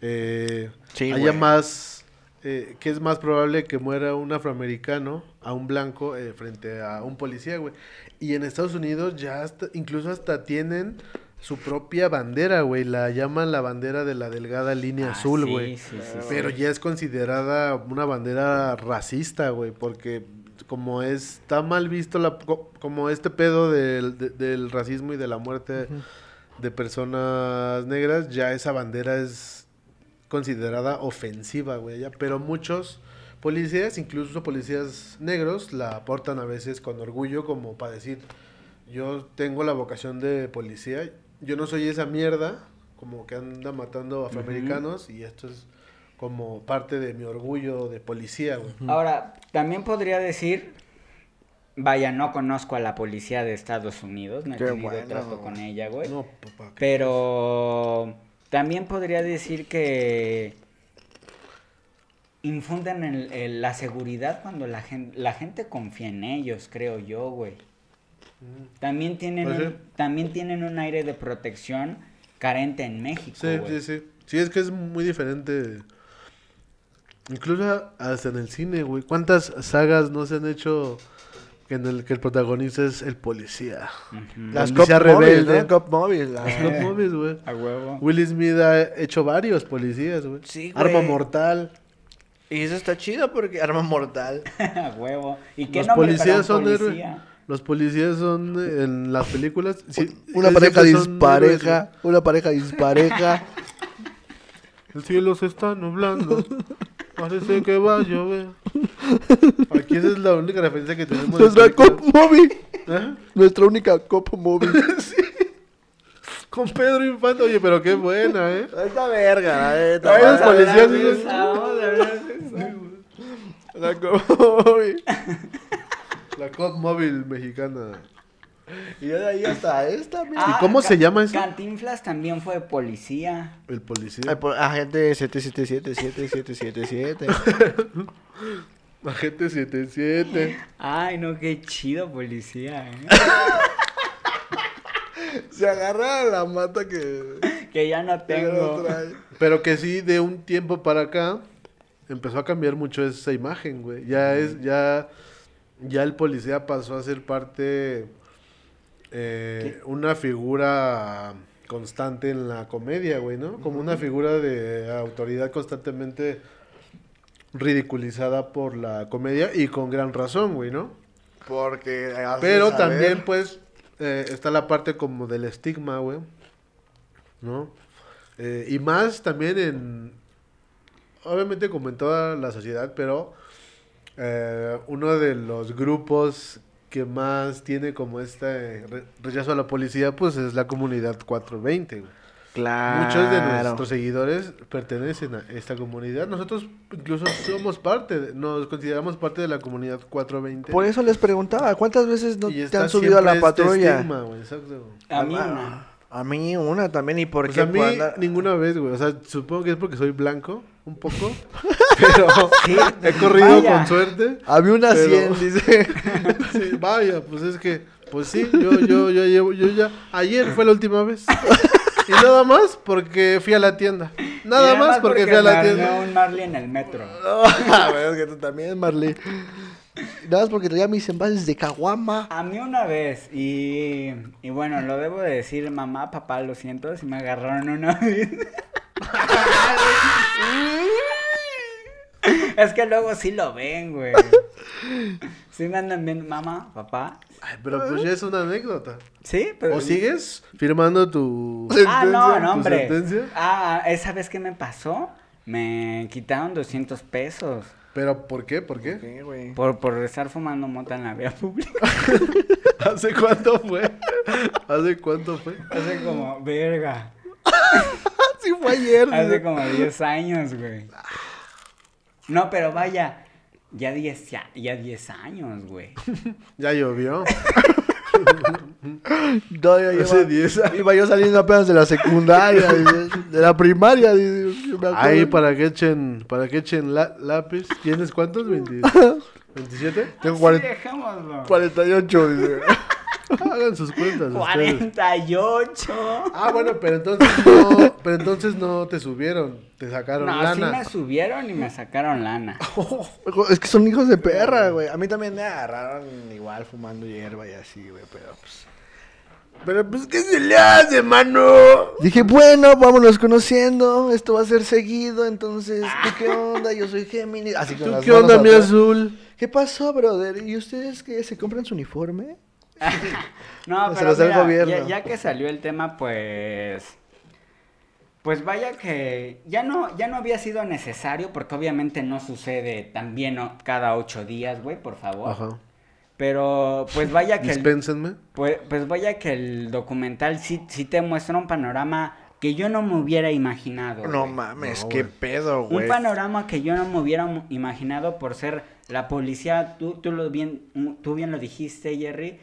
eh, Sí, haya más, eh, que es más probable que muera un afroamericano a un blanco eh, frente a un policía, güey. Y en Estados Unidos ya hasta, incluso hasta tienen su propia bandera, güey. La llaman la bandera de la delgada línea Ah, azul, sí, güey. sí, sí, sí. Pero ya es considerada una bandera racista, güey, porque como está mal visto la, co- como este pedo del, de- del racismo y de la muerte de personas negras, ya esa bandera es considerada ofensiva, güey, ya. Pero muchos policías, incluso policías negros, la portan a veces con orgullo como para decir, yo tengo la vocación de policía, yo no soy esa mierda como que anda matando afroamericanos y esto es como parte de mi orgullo de policía, güey. Ahora, también podría decir, vaya, no conozco a la policía de Estados Unidos, no he Qué tenido bueno. trato con ella, güey. No, papá. ¿qué Pero también podría decir que infunden el- el- la seguridad cuando la gente, la gente confía en ellos, creo yo, güey. También tienen, Pues sí. un, también tienen un aire de protección carente en México, Sí, güey. sí, sí. Sí, es que es muy diferente. Incluso hasta en el cine, güey. ¿Cuántas sagas no se han hecho que en el que el protagonista es el policía? Las Policía Cop Movies, rebelde. ¿no? Cop Movies. la- Las Cop Movies, güey. A huevo. Will Smith ha hecho varios policías, güey. Sí, Arma güey. mortal. Y eso está chido porque arma mortal. A huevo. ¿Y qué Los nombre para policías un son héroes. policía? Los policías son en las películas. sí, Una pareja siempre son dispareja. Una pareja dispareja. El cielo se está nublando. Parece que va a llover. Aquí esa es la única referencia que tenemos. Nuestra. Cop Movie. ¿Eh? Nuestra única Cop Movie. Con Pedro Infante. Oye, pero qué buena, ¿eh? Esta verga. Ay, Vamos los policías. La COVID. La COP móvil mexicana. Y yo de ahí hasta esta, mira. ¿Y cómo se llama eso? Cantinflas también fue policía. El policía. Ay, por- Agente 777-7777. Agente 77. Ay, no, qué chido policía, ¿eh? Se agarra la mata que... Que ya no tengo. Pero que sí, de un tiempo para acá, empezó a cambiar mucho esa imagen, güey. Ya es, ya, ya el policía pasó a ser parte, eh, una figura constante en la comedia, güey, ¿no? Como una figura de autoridad constantemente ridiculizada por la comedia y con gran razón, güey, ¿no? Porque... Pero saber- también, pues, eh, está la parte como del estigma, güey. ¿No? Eh, y más también en... Obviamente como en toda la sociedad, pero eh, uno de los grupos que más tiene como este re- rechazo a la policía, pues es la comunidad 420, güey. Claro. Muchos de nuestros seguidores pertenecen a esta comunidad. Nosotros incluso somos parte, de- nos consideramos parte de la comunidad 420. Por eso les preguntaba, ¿cuántas veces no te han subido a la este patrulla? estigma, güey, exacto. A mí Ah, una. A mí una también, ¿y por Pues qué? a mí Por andar- ninguna vez, güey. O sea, supongo que es porque soy blanco, un poco. Pero Sí, he corrido vaya. con suerte. A mí una Pero- 100, dice. Sí, vaya, pues es que, pues sí, yo, yo, yo llevo, yo ya, ayer fue la última vez. Y nada más porque fui a la tienda. Nada más porque fui a la tienda. un Marley en el metro. A ver, es que tú también, Marley. Nada más porque traía mis envases de caguama. A mí una vez, y, y bueno, lo debo de decir, mamá, papá, lo siento, si me agarraron una vez. es que luego sí lo ven, güey. Sí me andan viendo, mamá, papá. Ay, pero pues ya es una anécdota. Sí, pero... ¿O sigues firmando tu, Ah, no, no, hombre. sentencia? Ah, esa vez que me pasó, me quitaron 200 pesos ¿Pero por qué? ¿Por qué? ¿Qué, güey? por, por estar fumando mota en la vía pública. ¿Hace cuánto fue? ¿Hace cuánto fue? Hace como, verga, Sí, fue ayer. hace como 10 años, güey. No, pero vaya, ya 10, ya, ya 10 años, güey. Ya llovió. Todavía Hace iba, 10 años. iba yo saliendo apenas de la secundaria, de la primaria. yo. Ahí para que echen, para que echen la- lápiz. ¿Tienes cuántos? ¿20 ¿27? Tengo Sí, 40 dejémoslo. 48, dice. Hagan sus cuentas ustedes. 48. Ah, bueno, pero entonces no, pero entonces no te subieron, te sacaron No, sí lana. me subieron y me sacaron lana. Es que son hijos de perra, güey. A mí también me agarraron igual fumando hierba y así, güey, pero pues... Pero pues ¿qué se le hace, mano? Dije, bueno, vámonos conociendo, esto va a ser seguido, entonces, ¿tú qué onda? Yo soy Géminis. Así con ¿Tú qué onda, mi azul? ¿Qué pasó, brother? ¿Y ustedes qué? ¿Se compran su uniforme? No, Se pero el mira, gobierno. ya, ya que salió el tema, pues... Pues vaya que ya no, ya no había sido necesario, porque obviamente no sucede también cada ocho días, güey, por favor. Ajá. Pero pues vaya que el, Dispénsenme. pues, pues vaya que el documental sí, sí te muestra un panorama que yo no me hubiera imaginado. No mames, No, qué güey. pedo, Un güey. panorama que yo no me hubiera imaginado por ser la policía, tú, tú, lo bien, tú bien lo dijiste, Jerry,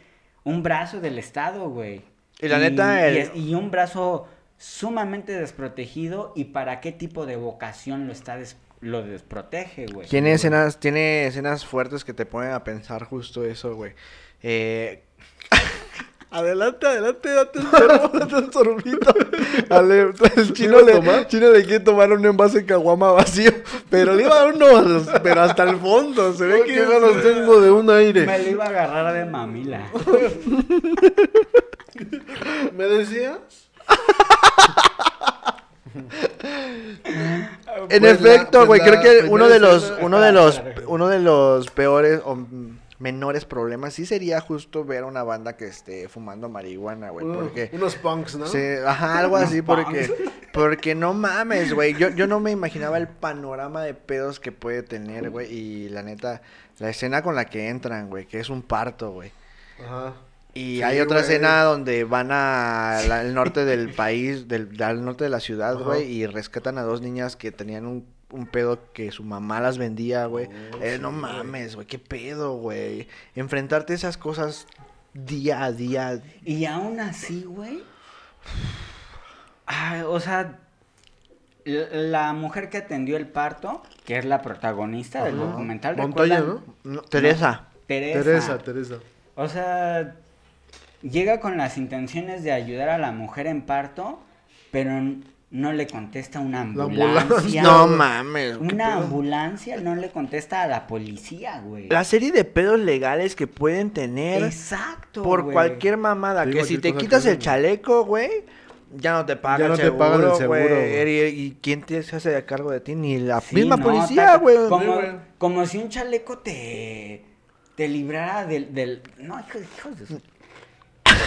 un brazo del Estado, güey. Y la neta, el- y es- y un brazo sumamente desprotegido y para qué tipo de vocación lo está des- lo desprotege, güey. Tiene escenas, tiene escenas fuertes que te ponen a pensar justo eso, güey. Eh... adelante, adelante, date un sorbo, date un sorbito. Ale, el chino ¿Quieres le, tomar? chino le quiere tomar un envase de caguama vacío, pero le iba a dar uno, pero hasta el fondo, se ve que ¿Qué ganas tengo de un aire? Me lo iba a agarrar de mamila. ¿Me decías? En Pues efecto, pues güey, la creo que primera uno de los, uno de los, uno de los peores o menores problemas sí sería justo ver a una banda que esté fumando marihuana, güey, Uno- porque Unos punks, ¿no? Sí, ajá, algo así, porque, porque no mames, güey. Yo, yo no me imaginaba el panorama de pedos que puede tener, güey. Y la neta, la escena con la que entran, güey, que es un parto, güey. Ajá. Y Sí, hay otra güey. escena donde van al norte del país, del, al norte de la ciudad, Ajá. güey, y rescatan a dos niñas que tenían un, un pedo que su mamá las vendía, güey. Oh, Eh, sí, no mames, güey, qué pedo, güey. Enfrentarte a esas cosas día a día. Y aún así, güey. ay, o sea, la mujer que atendió el parto, que es la protagonista del documental, Montoya. ¿no? No, Teresa. Teresa. Teresa, Teresa. O sea, llega con las intenciones de ayudar a la mujer en parto, pero no le contesta una ambulancia. ambulancia. No mames. Una pedo. ambulancia no le contesta a la policía, güey. La serie de pedos legales que pueden tener Exacto. por güey. cualquier mamada. Sí, que si te quitas que el chaleco, güey, ya no te pagan Ya no el te seguro, pagan el seguro, güey. ¿Y, y quién te se hace cargo de ti? Ni la Sí, misma no, policía, güey. Como, güey. como si un chaleco te, te librara del, del... No, hijo, hijo de su-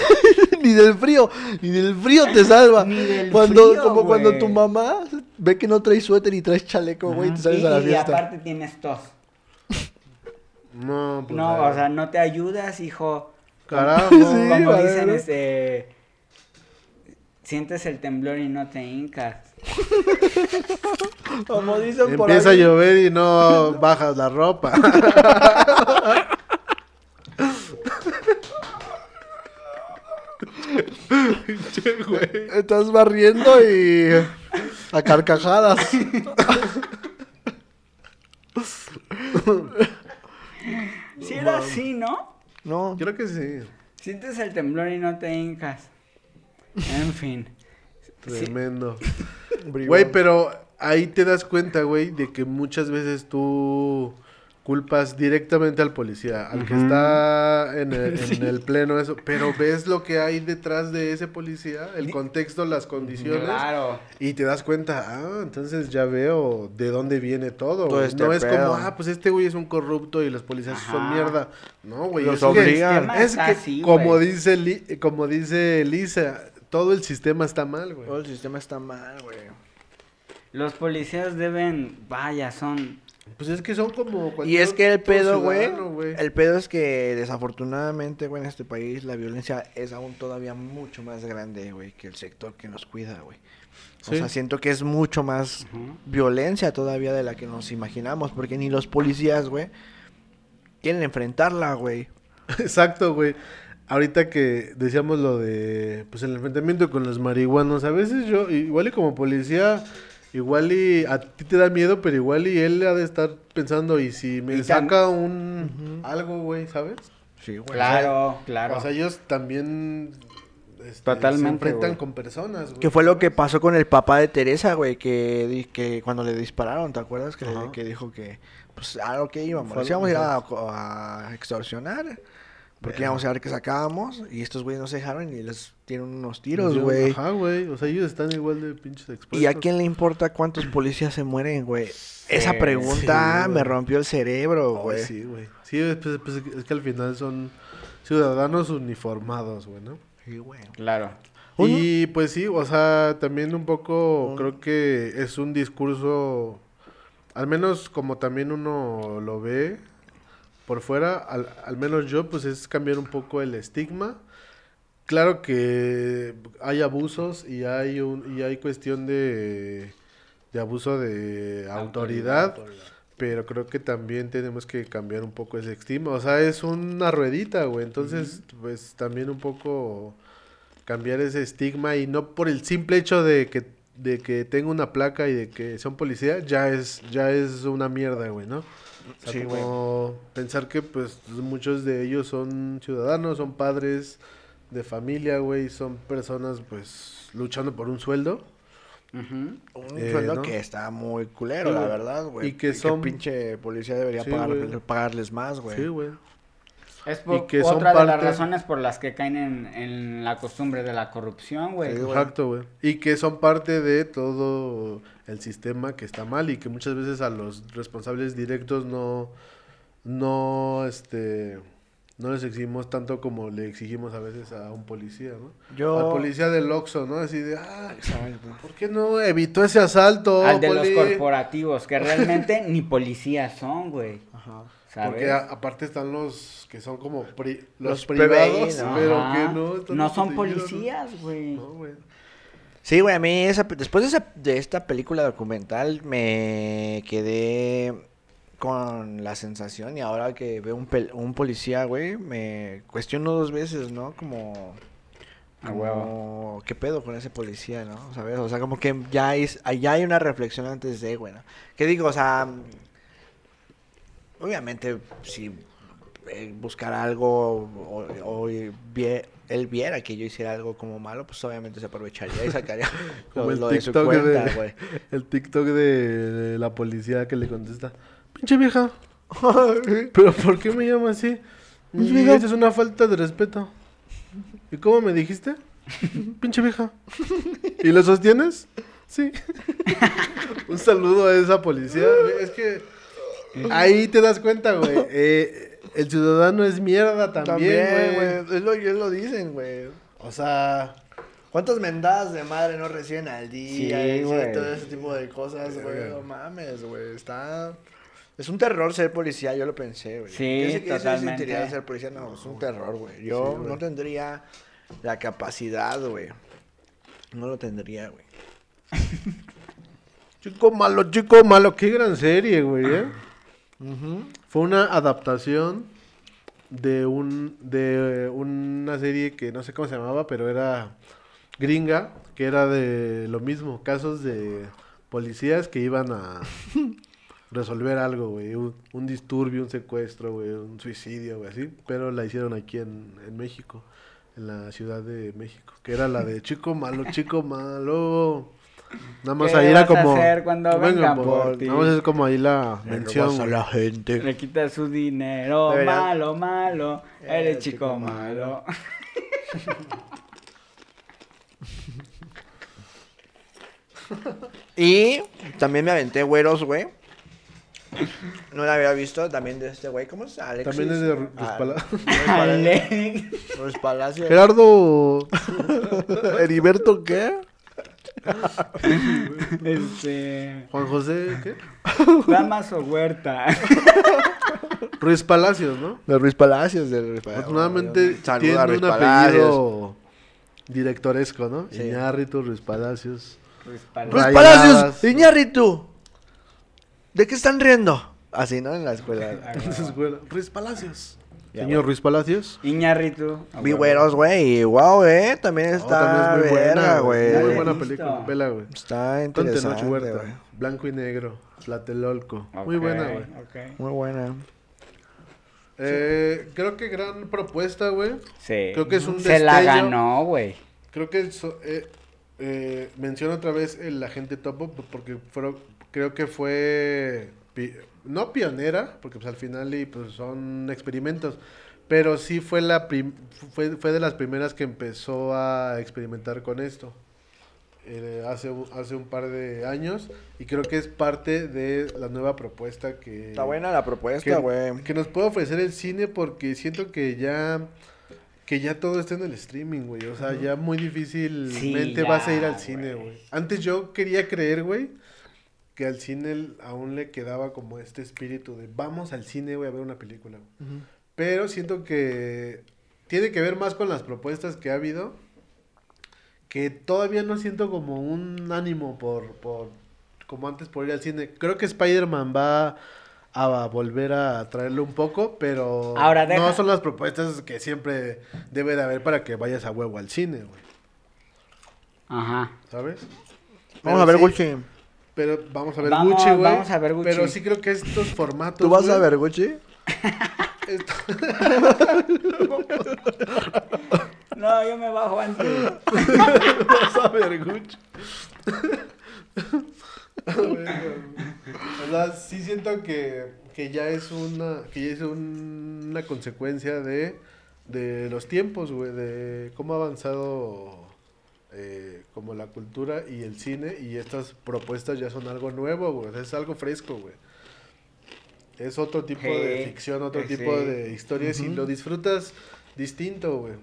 ni del frío, ni del frío te salva. Ni del cuando, frío, como cuando tu mamá ve que no traes suéter y traes chaleco, güey, y te sales y, a la y fiesta. aparte tienes tos. No, pues. No, ah, o sea, no te ayudas, hijo. Carajo. Como, Sí, como dicen, este... Sientes el temblor y no te hincas. Como dicen por Empieza a ahí. llover y no bajas la ropa. Che, güey. Estás barriendo y a carcajadas. Si era así, ¿no? No. Creo que sí. Sientes el temblor y no te hincas. En fin. Tremendo. Güey, pero ahí te das cuenta, güey, de que muchas veces tú culpas directamente al policía, al que está en el, en el pleno eso, pero ves lo que hay detrás de ese policía, el contexto, las condiciones, Claro. y te das cuenta, ah, entonces ya veo de dónde viene todo. Este no es pedo. como, ah, pues este güey es un corrupto y los policías son mierda. No, güey, Los es que- obligan. Es que, así, como güey. dice, Li- como dice Lisa, todo el sistema está mal, güey. Todo el sistema está mal, güey. Los policías deben, vaya, son... Pues es que son como Y es que el pedo, güey, el pedo es que desafortunadamente, güey, en este país la violencia es aún todavía mucho más grande, güey, que el sector que nos cuida, güey. O sea, siento que es mucho más violencia todavía de la que nos imaginamos, porque ni los policías, güey, quieren enfrentarla, güey. Exacto, güey. Ahorita que decíamos lo de, pues el enfrentamiento con los marihuanos, a veces yo, igual y como policía, igual y a ti te da miedo, pero igual y él ha de estar pensando, y si me Y saca un algo, güey, ¿sabes? Sí, güey. Claro, claro. O sea, ellos también este, Totalmente, se enfrentan con personas, güey. Que fue lo que pasó con el papá de Teresa, güey, que, que cuando le dispararon, ¿te acuerdas? Que, que dijo que, pues, a lo que íbamos, Fue- íbamos a ir a, a extorsionar, porque íbamos a ver qué sacábamos, y estos güeyes no se dejaron y les dieron unos tiros, güey. Ajá, güey. O sea, ellos están igual de pinches expuestos. ¿Y a quién le importa cuántos policías se mueren, güey? Esa pregunta sí, me rompió el cerebro, güey. sí, güey. Sí, es, pues, pues, es que al final son ciudadanos uniformados, güey, ¿no? Sí, güey. Claro. Uno- Y pues sí, o sea, también un poco Un- creo que es un discurso, al menos como también uno lo ve por fuera, al, al menos yo, pues es cambiar un poco el estigma. Claro que hay abusos y hay un, y hay cuestión de, de abuso de autoridad, pero creo que también tenemos que cambiar un poco ese estigma. O sea, es una ruedita, güey. Entonces, pues también un poco cambiar ese estigma y no por el simple hecho de que de que tenga una placa y de que sea un policía ya es ya es una mierda, güey, ¿no? O sea, Sí, güey. como pensar que pues muchos de ellos son ciudadanos, son padres de familia, güey, son personas pues luchando por un sueldo. Un Eh, sueldo ¿no? que está muy culero, Sí, la verdad, güey. Y que son- pinche policía debería Sí, pagar- güey. pagarles más, güey. Sí, güey. Es por- Y que son otra de las razones por las que caen en, en la costumbre de la corrupción, güey. Sí, güey. Exacto, güey. Y que son parte de todo el sistema que está mal y que muchas veces a los responsables directos no, no, este, no les exigimos tanto como le exigimos a veces a un policía, ¿no? Yo- Al policía del Oxxo, ¿no? Así de, ah, Exacto. ¿por qué no evitó ese asalto, Al de los poli?" corporativos, que realmente ni policías son, güey. Ajá. ¿sabes? Porque a- aparte están los que son como pri- los, Los privados, PBI, ¿no? pero Ajá. que no. están No son policías, güey. No, güey. Sí, güey, a mí esa, después de, esa- de esta película documental me quedé con la sensación y ahora que veo un, pel- un policía, güey, me cuestiono dos veces, ¿no? Como... Como. ¿Qué pedo con ese policía, no? ¿Sabes? O sea, como que ya hay, ya hay una reflexión antes de, güey, ¿no? ¿Qué digo? O sea, obviamente, si eh, buscara algo o, o vie- él viera que yo hiciera algo como malo, pues obviamente se aprovecharía y sacaría Como lo, el lo de su TikTok cuenta, güey. El TikTok de, de la policía que le contesta, pinche vieja, pero ¿por qué me llama así? Pinche Y vieja. es una falta de respeto. ¿Y cómo me dijiste? Pinche vieja. ¿Y lo sostienes? Sí. Un saludo a esa policía. Es que ahí te das cuenta, güey. eh, el ciudadano es mierda también, güey. güey. Es lo, ellos lo dicen, güey. O sea, ¿Cuántas mendadas de madre no reciben al día? Sí, y güey. todo ese tipo de cosas, güey. No mames, güey. Está... Es un terror ser policía, yo lo pensé, güey. Sí, ¿Qué se- qué se totalmente. ser policía? No, es un terror, güey. Yo no tendría la capacidad, güey. No lo tendría, güey. chico malo, chico malo. Qué gran serie, güey, ¿eh? Fue una adaptación de un de una serie que no sé cómo se llamaba, pero era gringa, que era de lo mismo, casos de policías que iban a resolver algo, güey, un, un disturbio, un secuestro, güey, un suicidio, güey, así, pero la hicieron aquí en, en México, en la Ciudad de México, que era la de chico malo, chico malo. Nada más ¿Qué ahí era como hacer cuando vengan por ti? Nada más es como ahí la Le mención. a la gente. Le quitas su dinero, malo, malo. Eres chico chico malo. Y también me aventé güeros, güey. No la había visto también de este güey. ¿Cómo es? Alexis. También es de Ru- Ruiz Pala- Ruiz Palacio. Ruiz. Gerardo Heriberto, ¿qué? Este. Juan José, ¿qué? Damaso Huerta. Ruiz Palacios, ¿no? De Ruiz Palacios. De Ruiz Palacios. Afortunadamente Saluda tiene Ruiz un Palacios. apellido directoresco, ¿no? Sí. Iñárritu, Ruiz Palacios. Ruiz Ruiz. Palacios. Iñárritu. ¿De qué están riendo? Así, ¿no? En la escuela. En su escuela. Ruiz Palacios. Ya, Señor Ruiz Palacios. Iñarritu. a Vi güeros, güey. Y wow, eh. También Oh, está también es muy buena, güey. Muy Muy buena película. Vela, güey. Está interesante, Huerta. Blanco y negro. Tlatelolco. Muy Ok, buena, güey. Muy buena. Eh, creo que gran propuesta, güey. Sí. Creo que es un Se la destello. ganó, güey. Creo que eso, eh, eh, menciona otra vez el agente topo porque fueron, creo que fue pi- no pionera porque pues al final y, pues, son experimentos pero sí fue la prim- fue, fue de las primeras que empezó a experimentar con esto eh, hace un- hace un par de años y creo que es parte de la nueva propuesta que Está buena la que, propuesta, güey. que nos puede ofrecer el cine porque siento que ya que ya todo está en el streaming, güey. O sea, ya muy difícilmente Sí, vas a ir al cine, güey. Antes yo quería creer, güey, que al cine aún le quedaba como este espíritu de vamos al cine, güey, a ver una película. güey". Pero siento que tiene que ver más con las propuestas que ha habido. Que todavía no siento como un ánimo por, por como antes por ir al cine. Creo que Spider-Man va a volver a traerlo un poco, pero Ahora, deja- no son las propuestas que siempre debe de haber para que vayas a huevo al cine, güey. Ajá. ¿Sabes? Vamos a ver sí- Gucci. Pero vamos a ver Vamos- Gucci, güey. vamos a ver Gucci. Pero sí creo que estos formatos. ¿Tú vas a ver Gucci? esto- No, yo me bajo antes. vas a ver Gucci. o sea, sí siento que, que ya es una que ya es un- una consecuencia de, de los tiempos, güey, de cómo ha avanzado eh, como la cultura y el cine y estas propuestas ya son algo nuevo, güey, es algo fresco, güey. Es otro tipo de ficción, otro eh, tipo sí. de historias y lo disfrutas distinto, güey.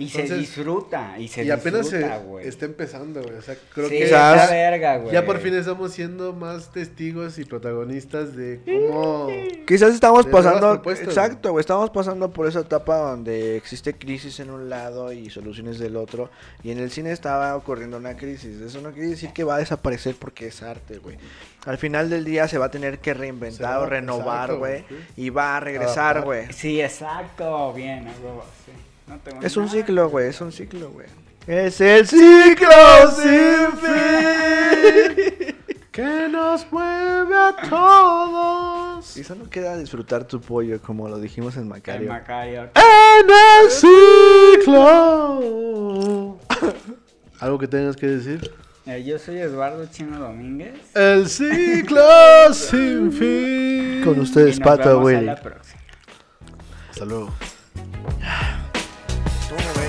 Y se disfruta, y se y apenas se disfruta, güey. está empezando, güey. O sea, creo Sí, que ya, verga, güey. ya por fin estamos siendo más testigos y protagonistas de cómo... Quizás estamos pasando, exacto, güey, estamos pasando por esa etapa donde existe crisis en un lado y soluciones del otro, y en el cine estaba ocurriendo una crisis. Eso no quiere decir que va a desaparecer porque es arte, güey. Al final del día se va a tener que reinventar va- o renovar, exacto, güey, güey. y va a regresar, güey. Sí, exacto, bien, huevo, sí. No tengo Es un nada ciclo, güey, es un ciclo, güey. Es el ciclo sin fin. Que nos mueve a todos. Y solo queda disfrutar tu pollo, como lo dijimos en Macario. Macario. En el ciclo. ¿Algo que tengas que decir? Eh, yo soy Eduardo Chino Domínguez. El ciclo sin fin. Con y ustedes, nos Pato próxima. Hasta luego. Qué